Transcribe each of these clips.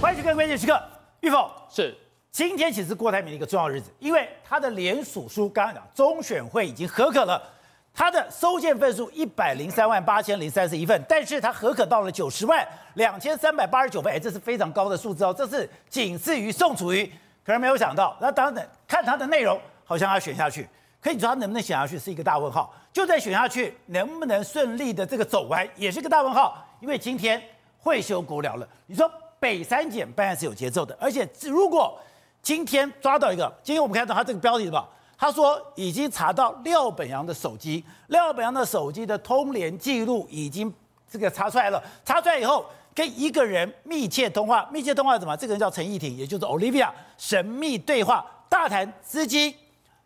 欢迎去看关键时刻，玉凤是。今天其实是郭台铭的一个重要日子，因为他的联署书刚刚讲中选会已经合可了他的收件份数一百零三万八千零三十一份，但是他核可到了九十万两千三百八十九份，哎，这是非常高的数字哦，这是仅次于宋楚瑜，可是没有想到，那当然看他的内容，好像要选下去，可你说他能不能选下去是一个大问号，就在选下去能不能顺利的这个走完也是个大问号，因为今天会修国寮了，你说。北三检办案是有节奏的，而且如果今天抓到一个，今天我们看到他这个标题是吧？他说已经查到廖本阳的手机，廖本阳的手机的通联记录已经这个查出来了。查出来以后，跟一个人密切通话，密切通话是什么？这个人叫陈义婷，也就是 Olivia，神秘对话，大谈资金，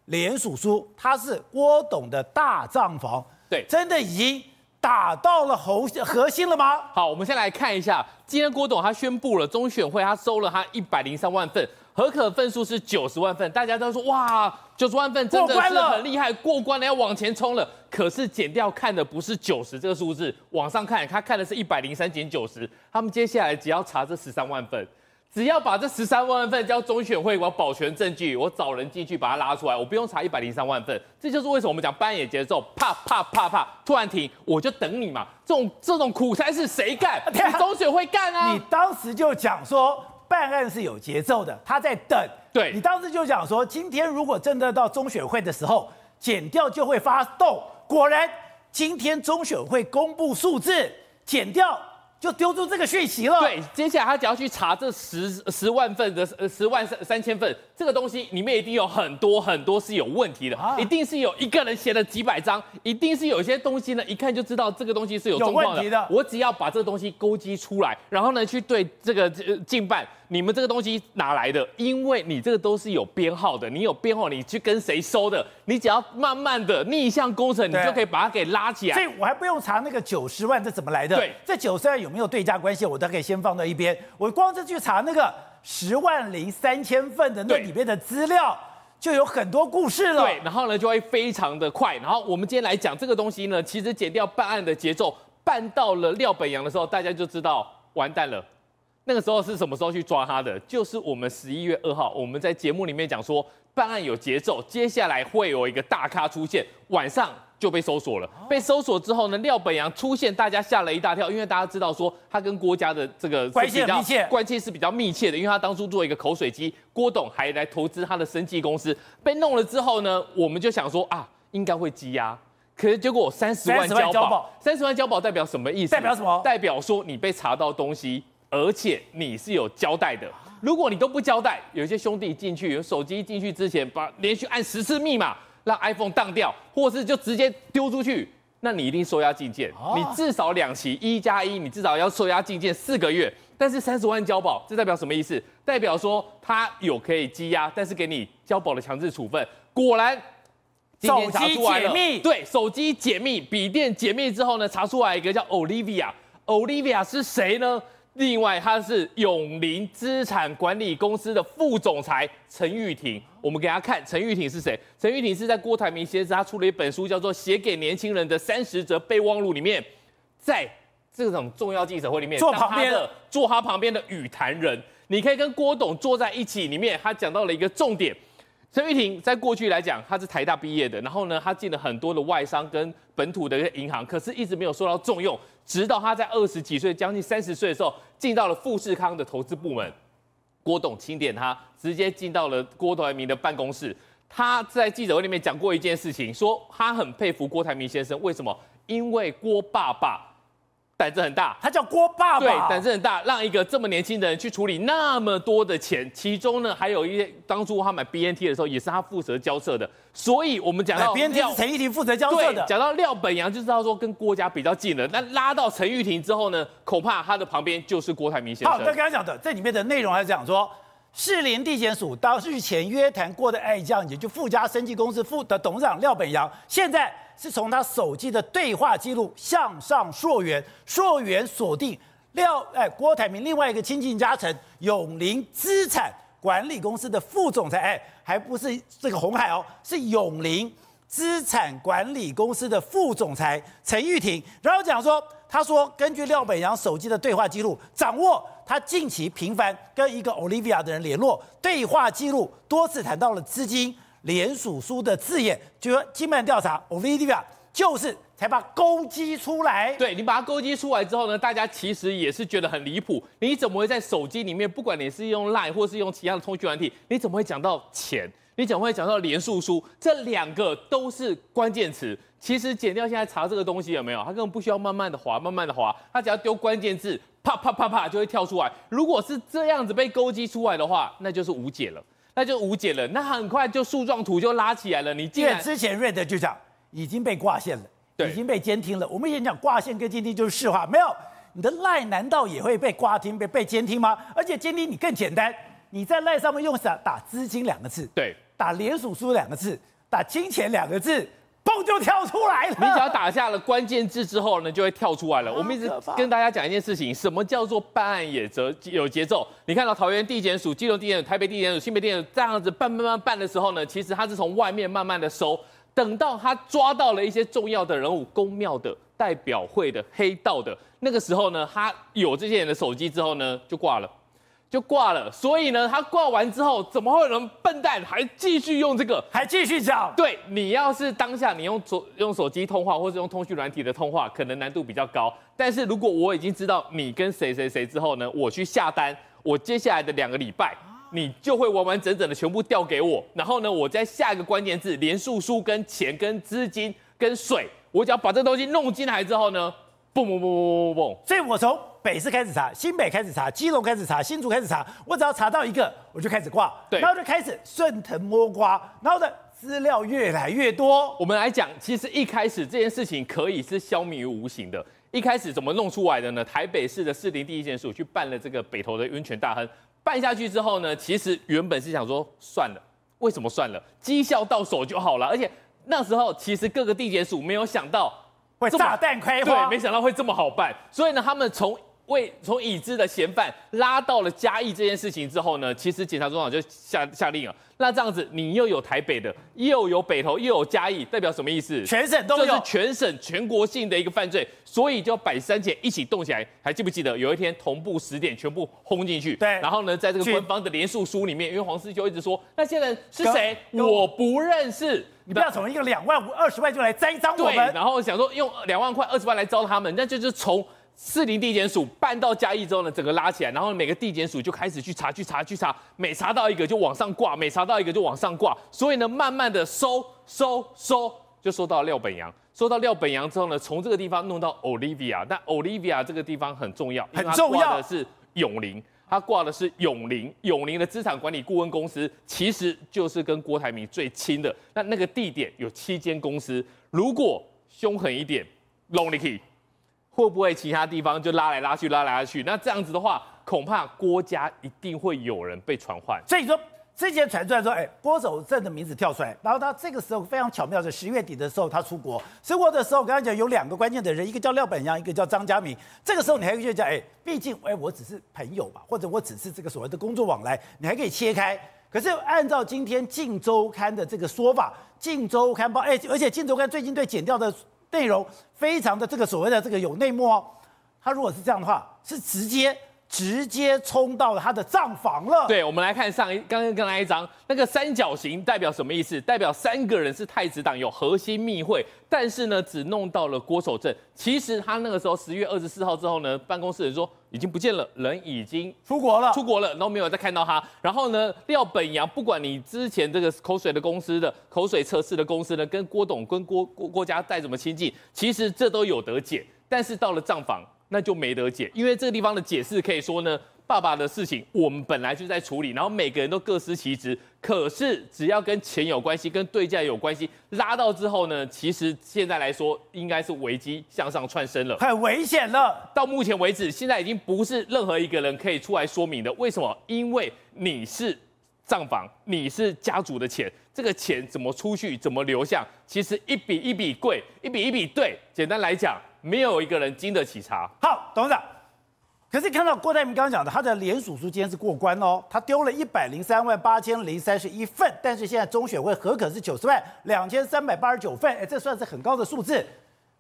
联署书，他是郭董的大账房，对，真的已经。打到了核核心了吗？好，我们先来看一下，今天郭董他宣布了中选会他收了他一百零三万份，核可份数是九十万份，大家都说哇，九十万份真的是很厉害，过关了要往前冲了。可是减掉看的不是九十这个数字，往上看他看的是一百零三减九十，他们接下来只要查这十三万份。只要把这十三万份交中选会，我要保全证据，我找人进去把它拉出来，我不用查一百零三万份。这就是为什么我们讲办案节奏，啪啪啪啪，突然停，我就等你嘛。这种这种苦差事谁干？是中选会干啊！你当时就讲说办案是有节奏的，他在等。对，你当时就讲说，今天如果真的到中选会的时候，减掉就会发动。果然，今天中选会公布数字，检调。就丢出这个讯息了。对，接下来他只要去查这十十万份的呃十万三三千份这个东西里面一定有很多很多是有问题的，啊、一定是有一个人写了几百张，一定是有一些东西呢，一看就知道这个东西是有状况的。问题的。我只要把这个东西勾稽出来，然后呢去对这个进办。你们这个东西哪来的？因为你这个都是有编号的，你有编号，你去跟谁收的？你只要慢慢的逆向工程，你就可以把它给拉起来。所以我还不用查那个九十万这怎么来的？对，这九十万有没有对价关系？我都可以先放到一边。我光是去查那个十万零三千份的那里面的资料，就有很多故事了。对，然后呢就会非常的快。然后我们今天来讲这个东西呢，其实减掉办案的节奏，办到了廖本阳的时候，大家就知道完蛋了。那个时候是什么时候去抓他的？就是我们十一月二号，我们在节目里面讲说办案有节奏，接下来会有一个大咖出现，晚上就被搜索了。被搜索之后呢，廖本阳出现，大家吓了一大跳，因为大家知道说他跟郭家的这个关系密切，关系是比较密切的，因为他当初做一个口水鸡，郭董还来投资他的生技公司，被弄了之后呢，我们就想说啊，应该会积压，可是结果三十万交保，三十万交保代表什么意思？代表什么？代表说你被查到东西。而且你是有交代的，如果你都不交代，有些兄弟进去，有手机进去之前，把连续按十次密码，让 iPhone 当掉，或是就直接丢出去，那你一定收押禁见，你至少两期一加一，你至少要收押禁见四个月。但是三十万交保，这代表什么意思？代表说他有可以羁押，但是给你交保的强制处分。果然，手机解密，对，手机解密，笔电解密之后呢，查出来一个叫 Olivia，Olivia 是谁呢？另外，他是永林资产管理公司的副总裁陈玉婷。我们给大家看陈玉婷是谁？陈玉婷是在郭台铭先生他出了一本书，叫做《写给年轻人的三十则备忘录》里面，在这种重要记者会里面坐旁边的，坐他旁边的与谈人。你可以跟郭董坐在一起，里面他讲到了一个重点。陈玉婷在过去来讲，他是台大毕业的，然后呢，他进了很多的外商跟本土的银行，可是一直没有受到重用。直到他在二十几岁，将近三十岁的时候，进到了富士康的投资部门，郭董钦点他，直接进到了郭台铭的办公室。他在记者会里面讲过一件事情，说他很佩服郭台铭先生，为什么？因为郭爸爸。胆子很大，他叫郭爸爸。对，胆子很大，让一个这么年轻的人去处理那么多的钱，其中呢还有一些当初他买 BNT 的时候，也是他负责交涉的。所以我们讲到 BNT 是陈玉婷负责交涉的。讲到廖本阳就知道说跟郭家比较近了。那拉到陈玉婷之后呢，恐怕他的旁边就是郭台铭先生。好，那刚刚讲的这里面的内容还是讲说，士林地检署当日前约谈过的爱将，也就富家生技公司副的董事长廖本阳，现在。是从他手机的对话记录向上溯源，溯源锁定廖哎郭台铭另外一个亲近家臣永林资产管理公司的副总裁哎，还不是这个红海哦，是永林资产管理公司的副总裁陈玉婷，然后讲说，他说根据廖本阳手机的对话记录，掌握。他近期频繁跟一个 Olivia 的人联络，对话记录多次谈到了资金联署书的字眼，就说经办调查，OVIDIA 就是才把勾稽出来。对，你把它勾稽出来之后呢，大家其实也是觉得很离谱。你怎么会在手机里面，不管你是用 Line 或是用其他的通讯软体，你怎么会讲到钱？你怎么会讲到联署书？这两个都是关键词。其实检调现在查这个东西有没有？他根本不需要慢慢的滑，慢慢的滑，他只要丢关键字，啪啪啪啪就会跳出来。如果是这样子被勾稽出来的话，那就是无解了，那就无解了。那很快就树状图就拉起来了。你既然之前 Red 就讲已经被挂线了，对，已经被监听了。我们以前讲挂线跟监听就是实话，没有你的 Line 难道也会被挂听、被被监听吗？而且监听你更简单，你在 Line 上面用啥打资金两个字，对，打联署书两个字，打金钱两个字。嘣就跳出来了！你只要打下了关键字之后呢，就会跳出来了。我们一直跟大家讲一件事情，什么叫做办案也则有节奏？你看到桃园地检署、基隆地检署、台北地检署、新北地检署这样子办办办办的时候呢，其实他是从外面慢慢的收，等到他抓到了一些重要的人物、公庙的、代表会的、黑道的，那个时候呢，他有这些人的手机之后呢，就挂了。就挂了，所以呢，他挂完之后，怎么会有人笨蛋还继续用这个，还继续讲？对，你要是当下你用手用手机通话或者用通讯软体的通话，可能难度比较高。但是如果我已经知道你跟谁谁谁之后呢，我去下单，我接下来的两个礼拜，你就会完完整整的全部调给我。然后呢，我再下一个关键字，连数书跟钱跟资金跟水，我只要把这东西弄进来之后呢，嘣嘣嘣嘣嘣嘣，所以我从。北市开始查，新北开始查，基隆开始查，新竹开始查，我只要查到一个，我就开始挂，对，然后就开始顺藤摸瓜，然后呢资料越来越多。我们来讲，其实一开始这件事情可以是消弭于无形的。一开始怎么弄出来的呢？台北市的士林地检署去办了这个北投的温泉大亨，办下去之后呢，其实原本是想说算了，为什么算了？绩效到手就好了。而且那时候其实各个地检署没有想到会炸弹开花，对，没想到会这么好办。所以呢，他们从为从已知的嫌犯拉到了嘉义这件事情之后呢，其实检察总长就下下令了。那这样子，你又有台北的，又有北投，又有嘉义，代表什么意思？全省都有，这是全省全国性的一个犯罪，所以就要把三姐一起动起来。还记不记得有一天同步十点全部轰进去？对。然后呢，在这个官方的连署书里面，因为黄世修一直说那些人是谁，我不认识。你不要从一个两万五二十万就来栽赃我们。对。然后想说用两万块二十万来招他们，那就是从。士林地检署办到嘉义之后呢，整个拉起来，然后每个地检署就开始去查、去查、去查，每查到一个就往上挂，每查到一个就往上挂，所以呢，慢慢的收、收、收，就收到廖本阳。收到廖本阳之后呢，从这个地方弄到 Olivia，但 Olivia 这个地方很重要，很重要的是永龄，他挂的是永龄，永龄的资产管理顾问公司，其实就是跟郭台铭最亲的。那那个地点有七间公司，如果凶狠一点，Lonely。会不会其他地方就拉来拉去，拉来拉去？那这样子的话，恐怕郭家一定会有人被传唤。所以说，之前传出来说，哎，郭守正的名字跳出来，然后他这个时候非常巧妙的，十月底的时候他出国，出国的时候，刚才讲有两个关键的人，一个叫廖本洋，一个叫张家明。这个时候你还可以讲，哎，毕竟，哎，我只是朋友吧，或者我只是这个所谓的工作往来，你还可以切开。可是按照今天《镜周刊》的这个说法，《镜周刊》报，哎，而且《镜周刊》最近对剪掉的。内容非常的这个所谓的这个有内幕哦，他如果是这样的话，是直接直接冲到了他的账房了。对，我们来看上一刚刚刚那一张，那个三角形代表什么意思？代表三个人是太子党有核心密会，但是呢，只弄到了郭守正。其实他那个时候十月二十四号之后呢，办公室人说已经不见了，人已经出国了，出国了，然后没有再看到他。然后呢，廖本阳，不管你之前这个口水的公司的口水测试的公司呢，跟郭董跟郭郭郭家再怎么亲近，其实这都有得解。但是到了账房。那就没得解，因为这个地方的解释可以说呢，爸爸的事情我们本来就在处理，然后每个人都各司其职。可是只要跟钱有关系，跟对价有关系，拉到之后呢，其实现在来说应该是危机向上窜升了，很危险了。到目前为止，现在已经不是任何一个人可以出来说明的。为什么？因为你是账房，你是家族的钱，这个钱怎么出去，怎么流向，其实一笔一笔贵，一笔一笔对。简单来讲。没有一个人经得起查。好，董事长，可是看到郭台铭刚刚讲的，他的联署书今天是过关哦，他丢了一百零三万八千零三十一份，但是现在中选会核可是九十万两千三百八十九份，哎，这算是很高的数字。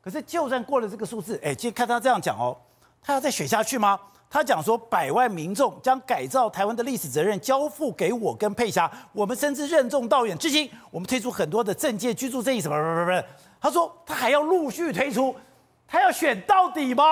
可是就算过了这个数字，哎，其实看他这样讲哦，他要再选下去吗？他讲说，百万民众将改造台湾的历史责任交付给我跟佩霞，我们深知任重道远。至今，我们推出很多的政界、居住正义什么什么什么。他说，他还要陆续推出，他要选到底吗？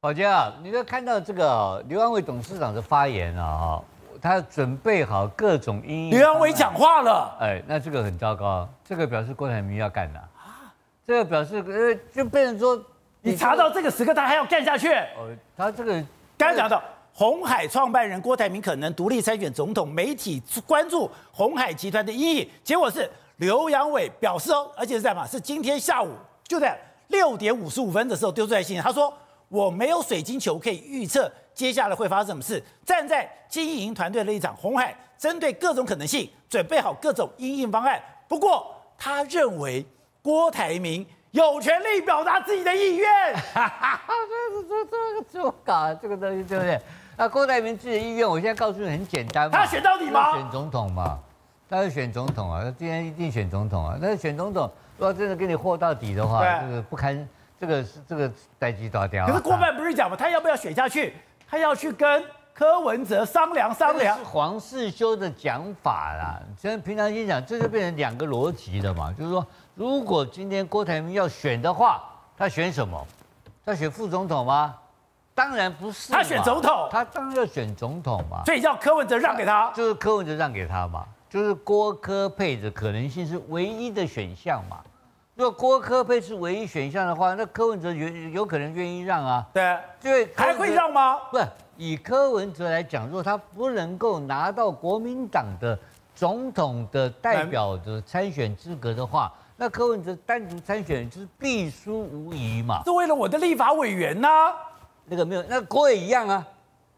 宝杰啊，你都看到这个刘安伟董事长的发言啊，哈，他准备好各种因应。刘安伟讲话了，哎，那这个很糟糕，这个表示郭台铭要干的啊，这个表示呃，就变成说，你查到这个时刻，他还要干下去。哦，他这个。刚刚讲到红海创办人郭台铭可能独立参选总统，媒体关注红海集团的意义，结果是刘阳伟表示哦，而且是在嘛，是今天下午就在六点五十五分的时候丢出来信，他说我没有水晶球可以预测接下来会发生什么事，站在经营团队的立场，红海针对各种可能性准备好各种应应方案，不过他认为郭台铭。有权利表达自己的意愿，哈哈，这这这个这么搞这个东西对不对？那郭台铭自己的意愿，我现在告诉你很简单嘛，他选到底吗？选总统嘛，他要选总统啊，他今天一定选总统啊。但是选总统，如果真的跟你和到底的话，这个不堪，这个是这个代志大条。可是郭办不是讲嘛，他要不要选下去？他要去跟柯文哲商量商量。是黄世修的讲法啦，现在平常心讲，这就变成两个逻辑了嘛，就是说。如果今天郭台铭要选的话，他选什么？他选副总统吗？当然不是。他选总统。他当然要选总统嘛。所以叫柯文哲让给他。就是柯文哲让给他嘛。就是郭科配的可能性是唯一的选项嘛。如果郭科配是唯一选项的话，那柯文哲有有可能愿意让啊。对。对。还会让吗？不是，以柯文哲来讲，如果他不能够拿到国民党的总统的代表的参选资格的话。那柯文哲单独参选就是必输无疑嘛？是为了我的立法委员呐、啊？那个没有，那郭也一样啊。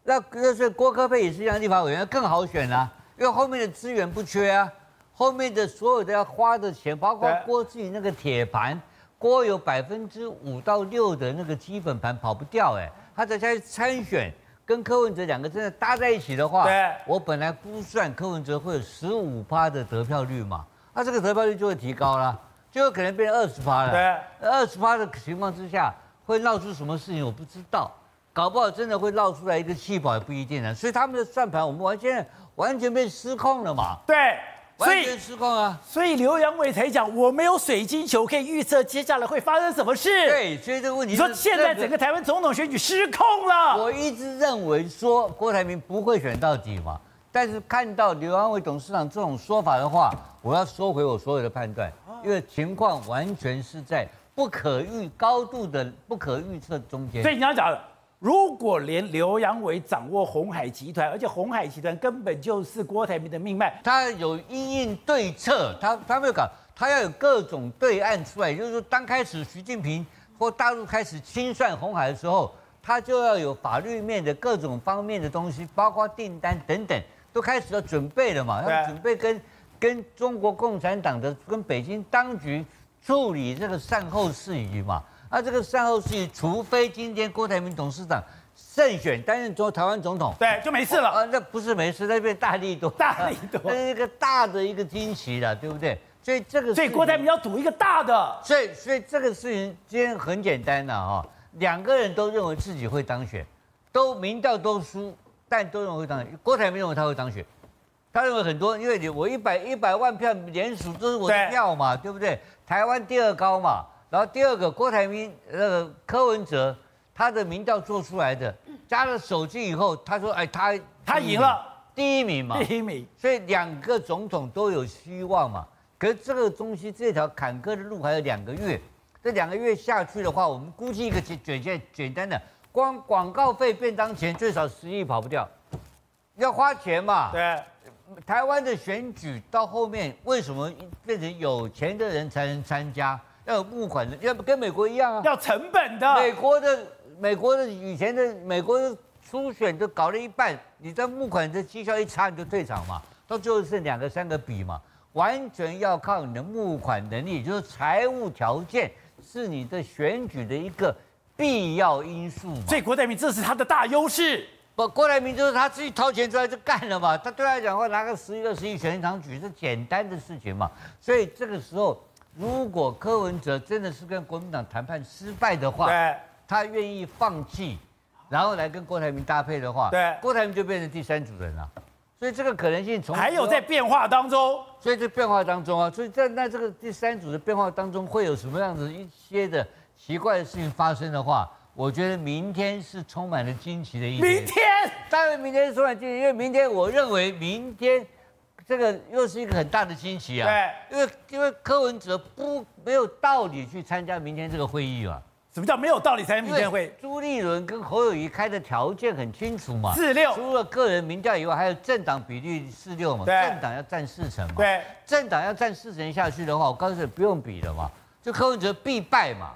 那那所以郭科配也是一样，立法委员更好选啊，因为后面的资源不缺啊，后面的所有的要花的钱，包括郭自己那个铁盘，郭有百分之五到六的那个基本盘跑不掉哎，他在下去参选，跟柯文哲两个真的搭在一起的话，对，我本来估算柯文哲会有十五趴的得票率嘛，那这个得票率就会提高了。就有可能变成二十趴了。对，二十趴的情况之下，会闹出什么事情我不知道，搞不好真的会闹出来一个弃保也不一定呢。所以他们的算盘，我们完全完全被失控了嘛。对，完全失控啊。所以刘阳伟才讲，我没有水晶球可以预测接下来会发生什么事。对，所以这个问题，你说现在整个台湾总统选举失控了。我一直认为说郭台铭不会选到底嘛，但是看到刘扬伟董事长这种说法的话，我要收回我所有的判断。因为情况完全是在不可预高度的不可预测中间。所以你要讲的，如果连刘扬伟掌握红海集团，而且红海集团根本就是郭台铭的命脉，他有因应对策，他他没有搞，他要有各种对案出来。就是说，当开始习近平或大陆开始清算红海的时候，他就要有法律面的各种方面的东西，包括订单等等，都开始要准备了嘛，要准备跟。跟中国共产党的、跟北京当局处理这个善后事宜嘛？那这个善后事宜，除非今天郭台铭董事长胜选担任做台湾总统，对，就没事了。啊，那不是没事，那边大力多，大力多，那是一个大的一个惊奇了，对不对？所以这个，所以郭台铭要赌一个大的。所以，所以这个事情今天很简单的哈，两个人都认为自己会当选，都民调都输，但都认为会当选。郭台铭认为他会当选。他认为很多，因为你我一百一百万票连署都是我的票嘛，对，对不对？台湾第二高嘛，然后第二个郭台铭那个柯文哲，他的民调做出来的，加了手机以后，他说哎他他赢了第一名嘛，第一名，所以两个总统都有希望嘛。可是这个东西这条坎坷的路还有两个月，这两个月下去的话，我们估计一个简简简单的，光广告费便当钱最少十亿跑不掉，要花钱嘛。对。台湾的选举到后面为什么变成有钱的人才能参加？要有募款的，要不跟美国一样啊？要成本的。美国的美国的以前的美国的初选都搞了一半，你这募款的绩效一差你就退场嘛，到最后剩两个三个比嘛，完全要靠你的募款能力，就是财务条件是你的选举的一个必要因素嘛。所以郭台铭这是他的大优势。不，郭台铭就是他自己掏钱出来就干了嘛。他对他来讲话，拿个十亿、二十亿选一场举是简单的事情嘛。所以这个时候，如果柯文哲真的是跟国民党谈判失败的话，对他愿意放弃然后来跟郭台铭搭配的话，对，郭台铭就变成第三组人了。所以这个可能性从还有在变化当中，所以这变化当中啊，所以在那这个第三组的变化当中，会有什么样子一些的奇怪的事情发生的话，我觉得明天是充满了惊奇的一天。明天，当然明天是充满惊奇，因为明天我认为明天这个又是一个很大的惊喜啊。对，因为因为柯文哲不没有道理去参加明天这个会议啊。什么叫没有道理参加明天会？朱立伦跟侯友宜开的条件很清楚嘛，四六，除了个人民调以外，还有政党比例四六嘛，政党要占四成嘛，对，政党要占四成下去的话，我告诉你不用比了嘛，就柯文哲必败嘛，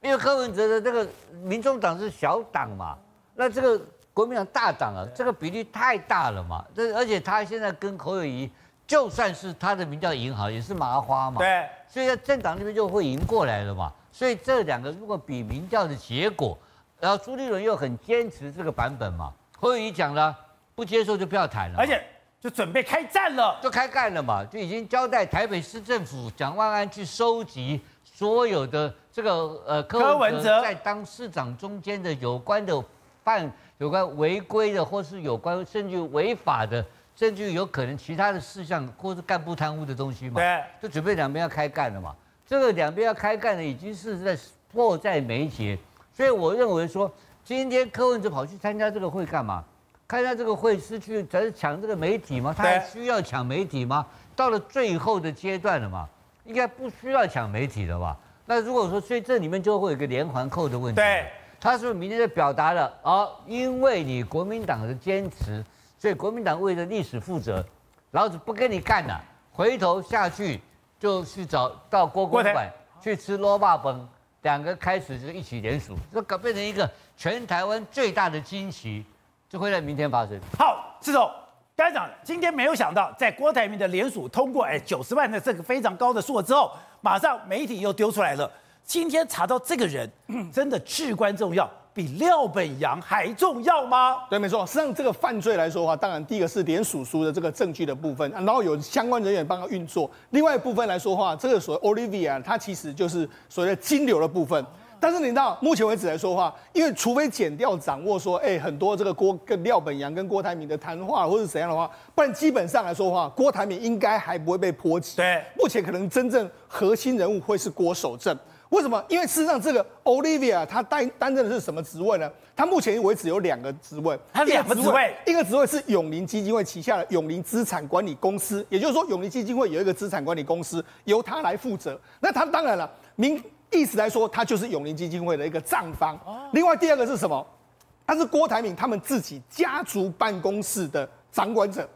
因为柯文哲的这个民众党是小党嘛，那这个国民党大党啊，这个比例太大了嘛，这而且他现在跟侯友谊，就算是他的民调赢好，也是麻花嘛，对，所以在政党那边就会赢过来了嘛。所以这两个如果比民调的结果，然后朱立伦又很坚持这个版本嘛，侯友谊讲了不接受就不要谈了，而且就准备开战了，就开干了嘛，就已经交代台北市政府蒋万安去收集所有的这个呃柯文哲在当市长中间的有关的犯有关违规的或是有关甚至违法的甚至有可能其他的事项或是干部贪污的东西嘛，对，就准备两边要开干了嘛。这个两边要开干的已经是在迫在眉睫，所以我认为说，今天柯文哲跑去参加这个会干嘛？参加这个会是去才是抢这个媒体吗？他还需要抢媒体吗？到了最后的阶段了嘛，应该不需要抢媒体了吧？那如果说，所以这里面就会有一个连环扣的问题。对，他是不是明天就表达了？哦，因为你国民党的坚持，所以国民党为了历史负责，老子不跟你干了，回头下去。就去找到郭公馆去吃萝卜崩，两个开始就一起联署，这搞变成一个全台湾最大的惊奇，就会在明天发生。好，施总，刚才讲今天没有想到，在郭台铭的联署通过，哎，九十万的这个非常高的数额之后，马上媒体又丢出来了，今天查到这个人真的至关重要。比廖本阳还重要吗？对，没错。实际上，这个犯罪来说的话，当然第一个是连署书的这个证据的部分，然后有相关人员帮他运作。另外一部分来说的话，这个所谓 Olivia，它其实就是所谓的金流的部分。但是你知道，目前为止来说的话，因为除非减掉掌握说，哎，很多这个郭跟廖本阳跟郭台铭的谈话或者怎样的话，不然基本上来说的话，郭台铭应该还不会被波及。对，目前可能真正核心人物会是郭守正。为什么？因为事实上，这个 Olivia 她担担任的是什么职位呢？她目前为止有两个职位，她两个职位，一个职位是永林基金会旗下的永林资产管理公司，也就是说，永林基金会有一个资产管理公司由她来负责。那她当然了，明意思来说，她就是永林基金会的一个账房。另外第二个是什么？她是郭台铭他们自己家族办公室的掌管者。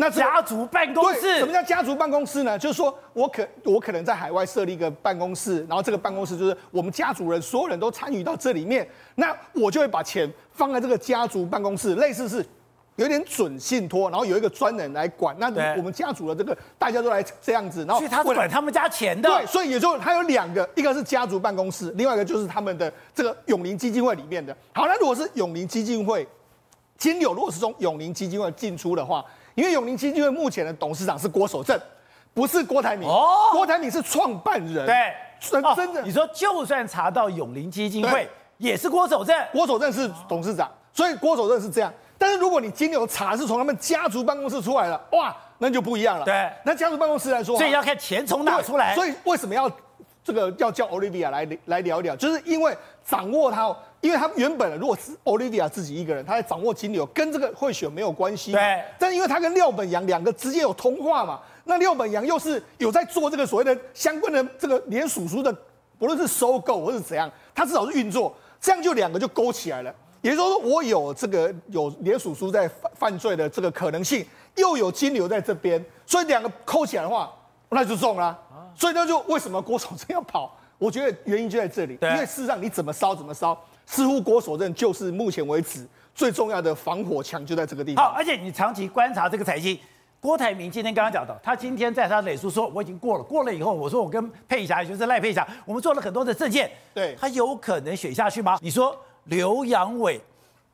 那家族办公室，什么叫家族办公室呢？就是说我可我可能在海外设立一个办公室，然后这个办公室就是我们家族人所有人都参与到这里面，那我就会把钱放在这个家族办公室，类似是有点准信托，然后有一个专人来管。那我们家族的这个大家都来这样子，然后所以他管他们家钱的。对，所以也就他有两个，一个是家族办公室，另外一个就是他们的这个永林基金会里面的。好，那如果是永林基金会金流，如果是从永林基金会进出的话。因为永龄基金会目前的董事长是郭守正，不是郭台铭。哦，郭台铭是创办人。对，真真的。你说就算查到永龄基金会，也是郭守正。郭守正是董事长，所以郭守正是这样。但是如果你金流查是从他们家族办公室出来了，哇，那就不一样了。对，那家族办公室来说，所以要看钱从哪出来。所以为什么要这个要叫 Olivia 来来聊一聊？就是因为掌握他。因为他原本如果是 Olivia 自己一个人，他在掌握金流，跟这个贿选没有关系。对。但因为他跟廖本洋两个直接有通话嘛，那廖本洋又是有在做这个所谓的相关的这个连署书的，不论是收购或是怎样，他至少是运作，这样就两个就勾起来了。也就是说，我有这个有连署书在犯犯罪的这个可能性，又有金流在这边，所以两个扣起来的话，那就中了。所以那就为什么郭守正要跑？我觉得原因就在这里，因为事实上你怎么烧怎么烧。似乎郭守正就是目前为止最重要的防火墙，就在这个地方。好，而且你长期观察这个财经，郭台铭今天刚刚讲到，他今天在他脸书说我已经过了，过了以后我说我跟佩霞，也就是赖佩霞，我们做了很多的证件，对，他有可能选下去吗？你说刘阳伟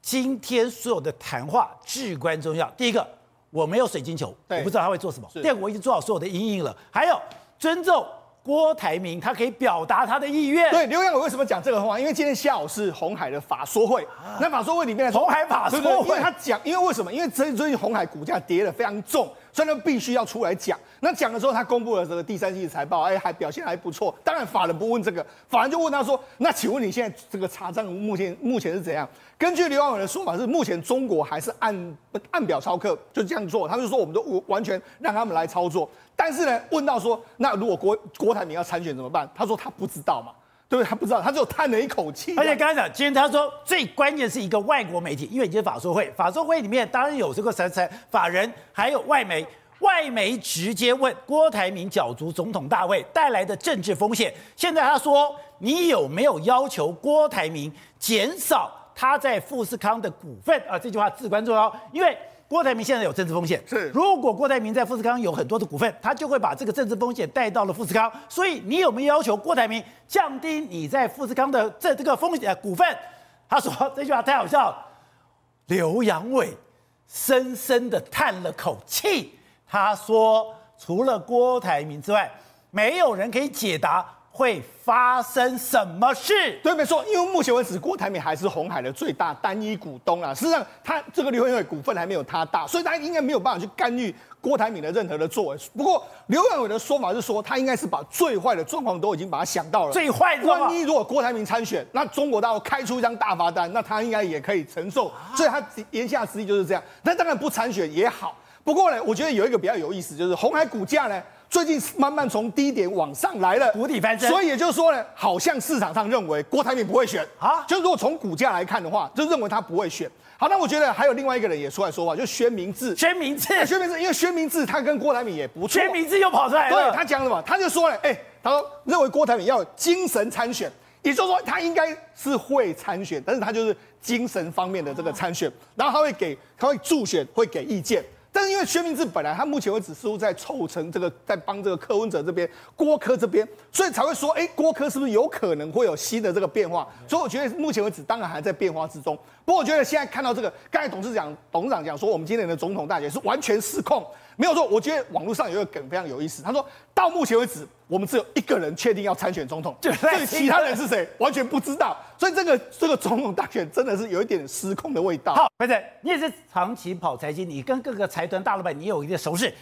今天所有的谈话至关重要。第一个，我没有水晶球，我不知道他会做什么。第二个，我已经做好所有的阴影了，还有尊重。郭台铭他可以表达他的意愿。对，刘扬伟为什么讲这个话？因为今天下午是红海的法说会，啊、那法说会里面，红海法说会，因为他讲，因为为什么？因为最最近红海股价跌得非常重，所以他必须要出来讲。那讲的时候，他公布了这个第三季的财报，哎，还表现还不错。当然，法人不问这个，法人就问他说：“那请问你现在这个查账目前目前是怎样？”根据刘扬伟的说法是，目前中国还是按按表操课，就这样做。他就说，我们都完全让他们来操作。但是呢，问到说，那如果郭郭台铭要参选怎么办？他说他不知道嘛，对？他不知道，他就叹了一口气。而且刚才讲，今天他说最关键是一个外国媒体，因为今天法说会，法说会里面当然有这个财财法人，还有外媒，外媒直接问郭台铭角逐总统大位带来的政治风险。现在他说，你有没有要求郭台铭减少他在富士康的股份？啊，这句话至关重要，因为。郭台铭现在有政治风险，是如果郭台铭在富士康有很多的股份，他就会把这个政治风险带到了富士康。所以你有没有要求郭台铭降低你在富士康的这这个风险股份？他说这句话太好笑了。刘阳伟深深的叹了口气，他说除了郭台铭之外，没有人可以解答。会发生什么事？对，没错，因为目前为止，郭台铭还是红海的最大单一股东啊。事实上，他这个刘扬伟股份还没有他大，所以他应该没有办法去干预郭台铭的任何的作为。不过，刘扬伟的说法是说，他应该是把最坏的状况都已经把它想到了。最坏的，万一如果郭台铭参选，那中国大陆开出一张大罚单，那他应该也可以承受。所以他言下之意就是这样。那当然不参选也好。不过呢，我觉得有一个比较有意思，就是红海股价呢。最近慢慢从低点往上来了，谷底翻身。所以也就是说呢，好像市场上认为郭台铭不会选啊。就如果从股价来看的话，就认为他不会选。好，那我觉得还有另外一个人也出来说话，就薛明志。薛明智，薛明志，因为薛明志他跟郭台铭也不错。薛明志又跑出来了。对，他讲什么？他就说了，哎、欸，他说认为郭台铭要有精神参选，也就是说他应该是会参选，但是他就是精神方面的这个参选，然后他会给，他会助选，会给意见。但是因为薛明志本来他目前为止似乎在凑成这个，在帮这个柯文哲这边郭柯这边，所以才会说，哎，郭柯是不是有可能会有新的这个变化？所以我觉得目前为止当然还在变化之中。不过我觉得现在看到这个，刚才董事长董事长讲说，我们今年的总统大选是完全失控。没有错，我觉得网络上有一个梗非常有意思。他说到目前为止，我们只有一个人确定要参选总统，至于其他人是谁，完全不知道。所以这个这个总统大选真的是有一点失控的味道。好，辉仔，你也是长期跑财经，你跟各个财团大老板你有一点熟识。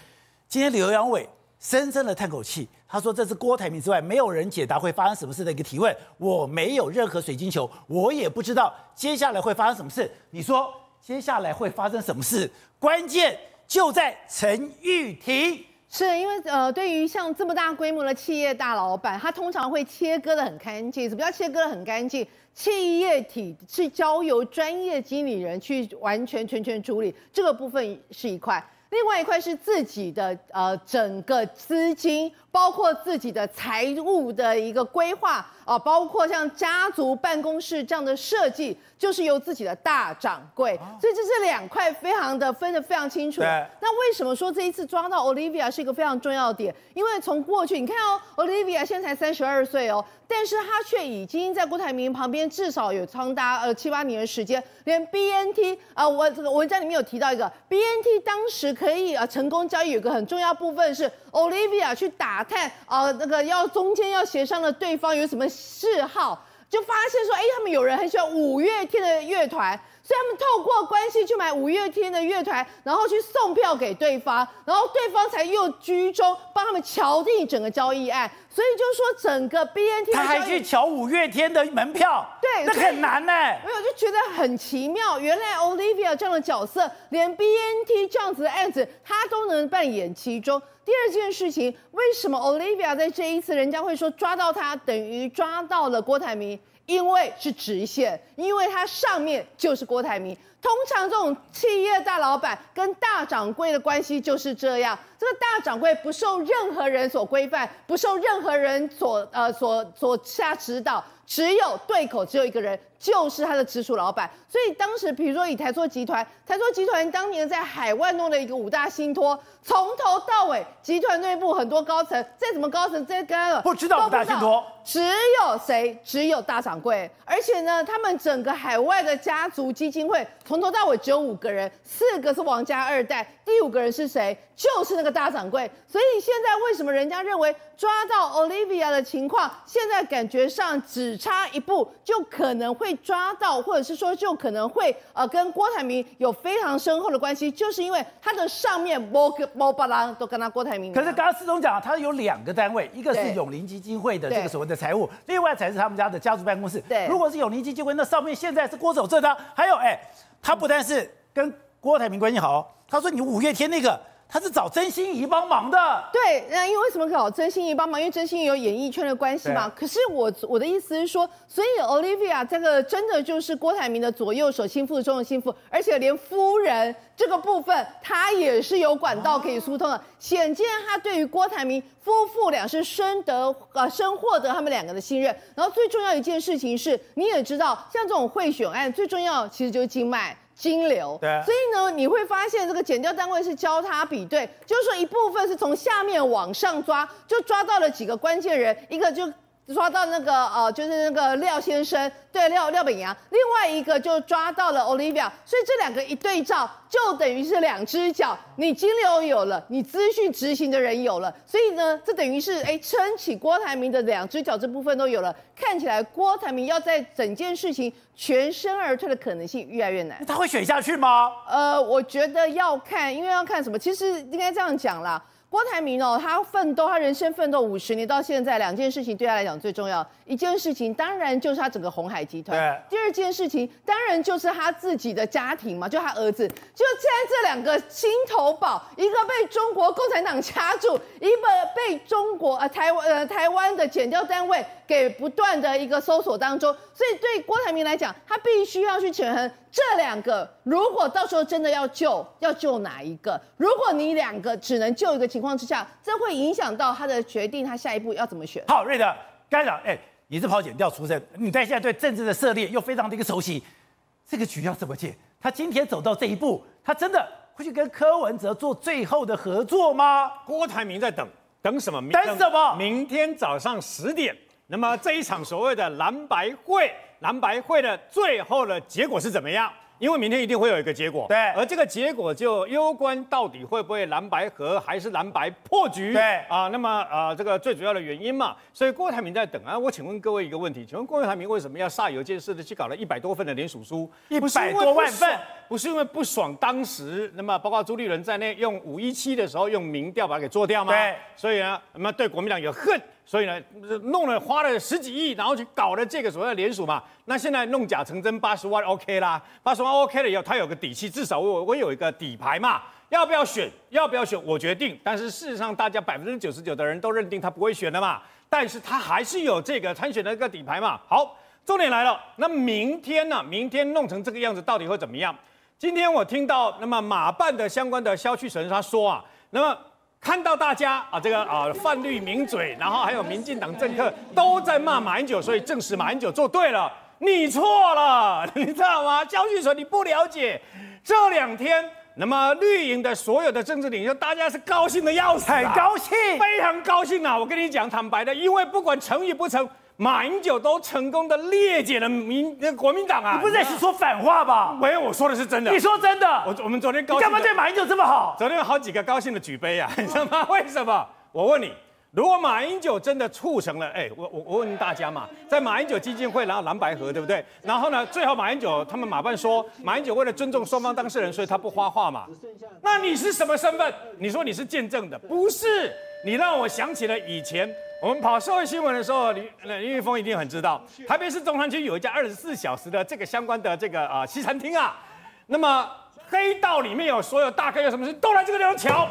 今天刘扬伟深深的叹口气，他说这是郭台铭之外没有人解答会发生什么事的一个提问。我没有任何水晶球，我也不知道接下来会发生什么事。你说接下来会发生什么事？关键。就在陈玉婷，是因为呃，对于像这么大规模的企业大老板，他通常会切割得很干净。什么叫切割得很干净？企业体是交由专业经理人去完全全权处理，这个部分是一块。另外一块是自己的呃整个资金，包括自己的财务的一个规划啊，包括像家族办公室这样的设计，就是由自己的大掌柜，所以这是两块非常的分得非常清楚。那为什么说这一次抓到 Olivia 是一个非常重要的点？因为从过去你看哦，Olivia 现在才三十二岁哦，但是他却已经在郭台铭旁边至少有长达呃七八年的时间，连 BNT 啊、呃，我这个文章里面有提到一个 BNT 当时。可以啊，成功交易有个很重要部分是 Olivia 去打看啊，那个要中间要协商的对方有什么嗜好，就发现说，哎，他们有人很喜欢五月天的乐团。所以他们透过关系去买五月天的乐团，然后去送票给对方，然后对方才又居中帮他们敲定整个交易案。所以就是说，整个 BNT 他还去敲五月天的门票，对，那很难呢。没有，就觉得很奇妙。原来 Olivia 这样的角色，连 BNT 这样子的案子，他都能扮演其中。第二件事情，为什么 Olivia 在这一次，人家会说抓到他等于抓到了郭台铭？因为是直线，因为它上面就是郭台铭。通常这种企业大老板跟大掌柜的关系就是这样，这个大掌柜不受任何人所规范，不受任何人所呃所所下指导，只有对口，只有一个人。就是他的直属老板，所以当时比如说以台塑集团，台塑集团当年在海外弄了一个五大信托，从头到尾集团内部很多高层，再怎么高层再干了，不知道五大信托，只有谁？只有大掌柜，而且呢，他们整个海外的家族基金会从头到尾只有五个人，四个是王家二代，第五个人是谁？就是那个大掌柜。所以现在为什么人家认为抓到 Olivia 的情况，现在感觉上只差一步就可能会抓到，或者是说就可能会呃跟郭台铭有非常深厚的关系，就是因为他的上面某个某巴郎都跟他郭台铭。可是刚刚施总讲，他有两个单位，一个是永龄基金会的这个所谓的财务，另外才是他们家的家族办公室。对，如果是永龄基金会，那上面现在是郭守正的，还有哎，他不但是跟郭台铭关系好，他说你五月天那个。他是找曾心怡帮忙的，对，那因为为什么找曾心怡帮忙？因为曾心怡有演艺圈的关系嘛。可是我我的意思是说，所以 Olivia 这个真的就是郭台铭的左右手，心腹中的心腹，而且连夫人这个部分，他也是有管道可以疏通的。显见他对于郭台铭夫妇俩是深得呃深获得他们两个的信任。然后最重要一件事情是，你也知道，像这种贿选案，最重要其实就是经脉。金流，对，所以呢，你会发现这个减掉单位是交叉比对，就是说一部分是从下面往上抓，就抓到了几个关键人，一个就抓到那个呃，就是那个廖先生。对，廖廖本阳，另外一个就抓到了 Olivia，所以这两个一对照，就等于是两只脚。你金流有了，你资讯执行的人有了，所以呢，这等于是哎撑起郭台铭的两只脚这部分都有了。看起来郭台铭要在整件事情全身而退的可能性越来越难。他会选下去吗？呃，我觉得要看，因为要看什么？其实应该这样讲啦。郭台铭哦，他奋斗，他人生奋斗五十年，到现在两件事情对他来讲最重要。一件事情当然就是他整个红海集团，对。第二件事情当然就是他自己的家庭嘛，就他儿子。就现在这两个心头宝，一个被中国共产党掐住，一个被中国呃台湾呃台湾的减掉单位给不断的一个搜索当中，所以对郭台铭来讲，他必须要去权衡这两个。如果到时候真的要救，要救哪一个？如果你两个只能救一个情况之下，这会影响到他的决定，他下一步要怎么选？好，瑞德，刚才讲，哎。你是跑检调出身，你在现在对政治的涉猎又非常的一个熟悉，这个局要怎么解？他今天走到这一步，他真的会去跟柯文哲做最后的合作吗？郭台铭在等，等什么？等什么？明天早上十点，那么这一场所谓的蓝白会，蓝白会的最后的结果是怎么样？因为明天一定会有一个结果，对，而这个结果就攸关到底会不会蓝白合还是蓝白破局，对啊，那么啊这个最主要的原因嘛，所以郭台铭在等啊。我请问各位一个问题，请问郭台铭为什么要煞有介事的去搞了一百多份的联署书，一百多万份，不是因为不爽当时，那么包括朱立伦在内用五一七的时候用民调把它给做掉吗？对，所以呢，那么对国民党有恨。所以呢，弄了花了十几亿，然后去搞了这个所谓的联署嘛。那现在弄假成真，八十万 OK 啦，八十万 OK 了以后，他有个底气，至少我我有一个底牌嘛。要不要选？要不要选？我决定。但是事实上，大家百分之九十九的人都认定他不会选的嘛。但是他还是有这个参选的一个底牌嘛。好，重点来了。那明天呢？明天弄成这个样子，到底会怎么样？今天我听到那么马办的相关的消息人他说啊，那么。看到大家啊，这个啊泛绿名嘴，然后还有民进党政客都在骂马英九，所以证实马英九做对了。你错了，你知道吗？焦俊所，你不了解。这两天，那么绿营的所有的政治领袖，大家是高兴的要死，啊，很高兴，非常高兴啊！我跟你讲，坦白的，因为不管成与不成。马英九都成功的裂解了民那国民党啊！你不是在说反话吧？没有，我说的是真的。你说真的？我我们昨天高兴。你干嘛对马英九这么好？昨天有好几个高兴的举杯啊，你知道吗？为什么？我问你，如果马英九真的促成了，哎，我我我问大家嘛，在马英九基金会，然后蓝白河，对不对？然后呢，最后马英九他们马办说，马英九为了尊重双方当事人，所以他不发话嘛。那你是什么身份？你说你是见证的，不是？你让我想起了以前。我们跑社会新闻的时候，林林玉峰一定很知道，台北市中山区有一家二十四小时的这个相关的这个啊西餐厅啊。那么黑道里面有所有大哥有什么事都来这个地方瞧，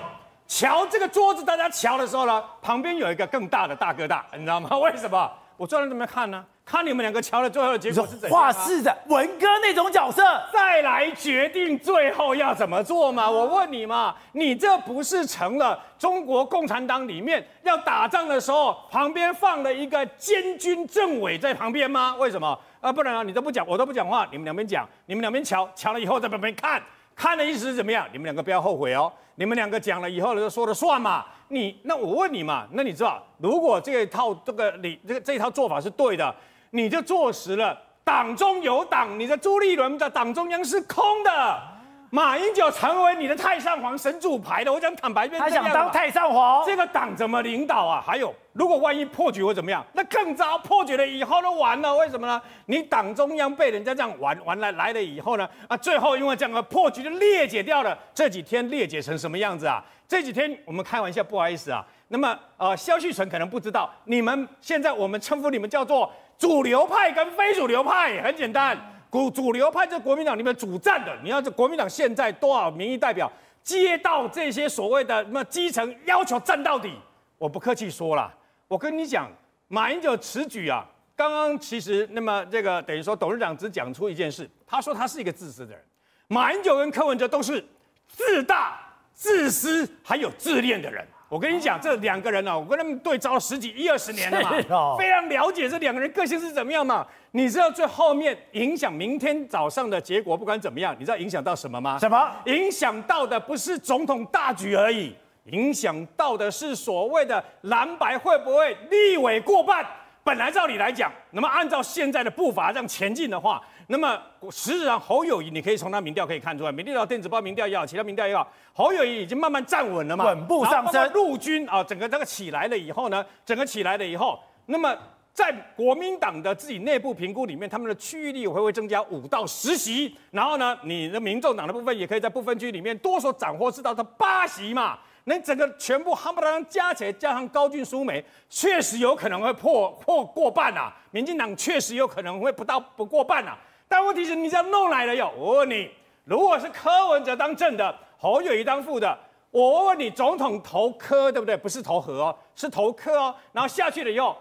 瞧这个桌子，大家瞧的时候呢，旁边有一个更大的大哥大，你知道吗？为什么？我坐在那边看呢？看你们两个瞧了最后的结果是怎样？画室的文哥那种角色，再来决定最后要怎么做嘛？我问你嘛，你这不是成了中国共产党里面要打仗的时候，旁边放了一个监军政委在旁边吗？为什么？啊，不然啊，你都不讲，我都不讲话，你们两边讲，你们两边瞧，瞧了以后在旁边看，看的意思是怎么样？你们两个不要后悔哦，你们两个讲了以后就说了算嘛。你那我问你嘛，那你知道，如果这一套这个你这个这一套做法是对的？你就坐实了，党中有党，你的朱立伦的党中央是空的。马英九成为你的太上皇神主牌的，我讲坦白点，他想当太上皇，这个党怎么领导啊？还有，如果万一破局会怎么样？那更糟，破局了以后都完了。为什么呢？你党中央被人家这样玩玩了来了以后呢？啊，最后因为这样的破局就裂解掉了。这几天裂解成什么样子啊？这几天我们开玩笑，不好意思啊。那么呃，萧旭纯可能不知道，你们现在我们称呼你们叫做主流派跟非主流派，很简单。主主流派在国民党里面主战的，你要这国民党现在多少民意代表接到这些所谓的什么基层要求战到底？我不客气说了，我跟你讲，马英九此举啊，刚刚其实那么这个等于说董事长只讲出一件事，他说他是一个自私的人，马英九跟柯文哲都是自大、自私还有自恋的人。我跟你讲，这两个人呢、啊，我跟他们对招了十几一二十年了嘛，哦、非常了解这两个人个性是怎么样嘛。你知道最后面影响明天早上的结果，不管怎么样，你知道影响到什么吗？什么？影响到的不是总统大局而已，影响到的是所谓的蓝白会不会立委过半？本来照理来讲，那么按照现在的步伐这样前进的话。那么实际上侯友谊，你可以从他民调可以看出来，民调电子报民调也好，其他民调也好，侯友谊已经慢慢站稳了嘛，稳步上升。陆军啊，整个这个起来了以后呢，整个起来了以后，那么在国民党的自己内部评估里面，他们的区域立委会会增加五到十席，然后呢，你的民众党的部分也可以在部分区里面多所斩获至到他八席嘛，那整个全部夯不啷加起来，加上高俊书梅，确实有可能会破破过半啊，民进党确实有可能会不到不过半啊。但问题是，你这样弄来了哟。我问你，如果是柯文哲当正的，侯友谊当副的，我问你，总统投柯对不对？不是投和哦，是投柯哦。然后下去了以后，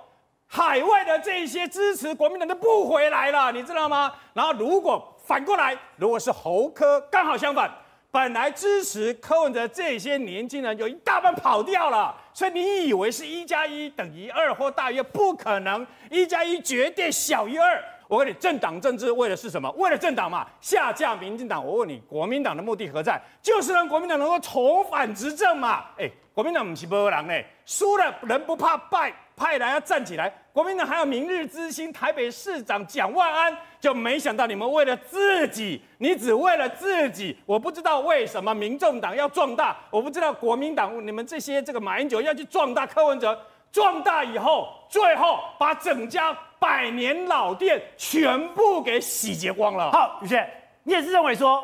海外的这些支持国民党都不回来了，你知道吗？然后如果反过来，如果是侯柯，刚好相反，本来支持柯文哲这些年轻人有一大半跑掉了，所以你以为是一加一等于二或大约，不可能，一加一绝对小于二。我问你，政党政治为的是什么？为了政党嘛，下架民进党。我问你，国民党的目的何在？就是让国民党能够重返执政嘛。哎，国民党不是没人呢，输了人不怕败，派来要站起来。国民党还有明日之星，台北市长蒋万安，就没想到你们为了自己，你只为了自己。我不知道为什么民众党要壮大，我不知道国民党你们这些这个马英九要去壮大柯文哲，壮大以后，最后把整家。百年老店全部给洗劫光了。好，宇轩，你也是认为说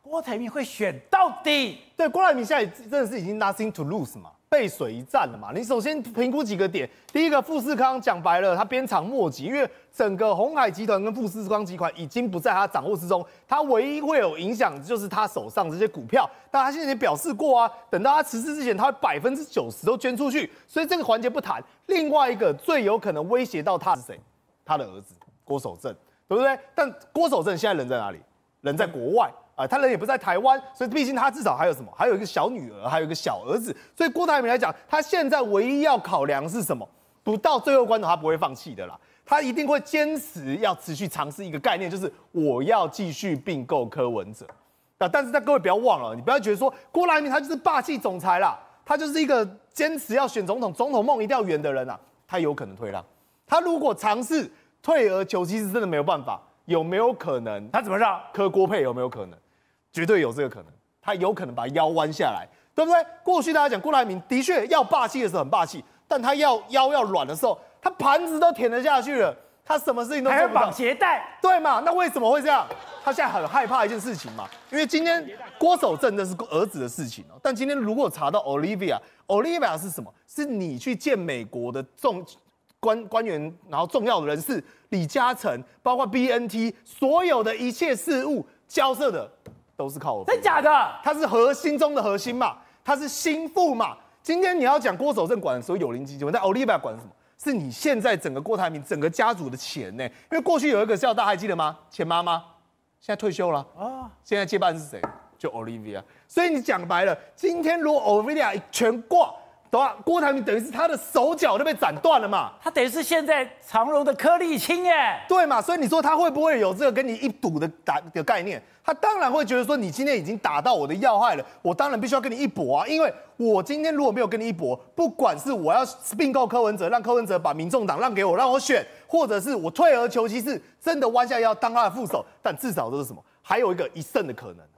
郭台铭会选到底？对，郭台铭现在真的是已经 nothing to lose 嘛，背水一战了嘛。你首先评估几个点，第一个富士康讲白了，他鞭长莫及，因为整个鸿海集团跟富士康集团已经不在他掌握之中，他唯一会有影响就是他手上这些股票。但他现在也表示过啊，等到他辞职之前，他会百分之九十都捐出去，所以这个环节不谈。另外一个最有可能威胁到他是谁？他的儿子郭守正，对不对？但郭守正现在人在哪里？人在国外啊，他人也不在台湾，所以毕竟他至少还有什么？还有一个小女儿，还有一个小儿子。所以郭台铭来讲，他现在唯一要考量是什么？不到最后关头，他不会放弃的啦。他一定会坚持要持续尝试一个概念，就是我要继续并购柯文哲。啊，但是在各位不要忘了，你不要觉得说郭台铭他就是霸气总裁啦，他就是一个坚持要选总统、总统梦一定要圆的人啊，他有可能退让。他如果尝试退而求其次，真的没有办法，有没有可能？他怎么让？柯郭配有没有可能？绝对有这个可能。他有可能把腰弯下来，对不对？过去大家讲郭台铭的确要霸气的时候很霸气，但他要腰要软的时候，他盘子都舔得下去了，他什么事情都做不到。还要绑鞋带，对嘛？那为什么会这样？他现在很害怕一件事情嘛，因为今天郭守正那是儿子的事情哦。但今天如果查到 Olivia，Olivia 是什么？是你去见美国的众。官官员，然后重要的人士李嘉诚，包括 BNT，所有的一切事务交涉的都是靠我。真假的？他是核心中的核心嘛，他是心腹嘛。今天你要讲郭守正管的所有有灵基金，但 Olivia 管什么？是你现在整个郭台铭整个家族的钱呢？因为过去有一个叫大家还记得吗？钱妈妈现在退休了啊，现在接班是谁？就 Olivia。所以你讲白了，今天如果 Olivia 全挂。郭台铭等于是他的手脚都被斩断了嘛，他等于是现在长荣的柯立青耶，对嘛？所以你说他会不会有这个跟你一赌的打的概念？他当然会觉得说，你今天已经打到我的要害了，我当然必须要跟你一搏啊！因为我今天如果没有跟你一搏，不管是我要并购柯文哲，让柯文哲把民众党让给我，让我选，或者是我退而求其次，真的弯下腰当他的副手，但至少都是什么？还有一个一胜的可能。拜。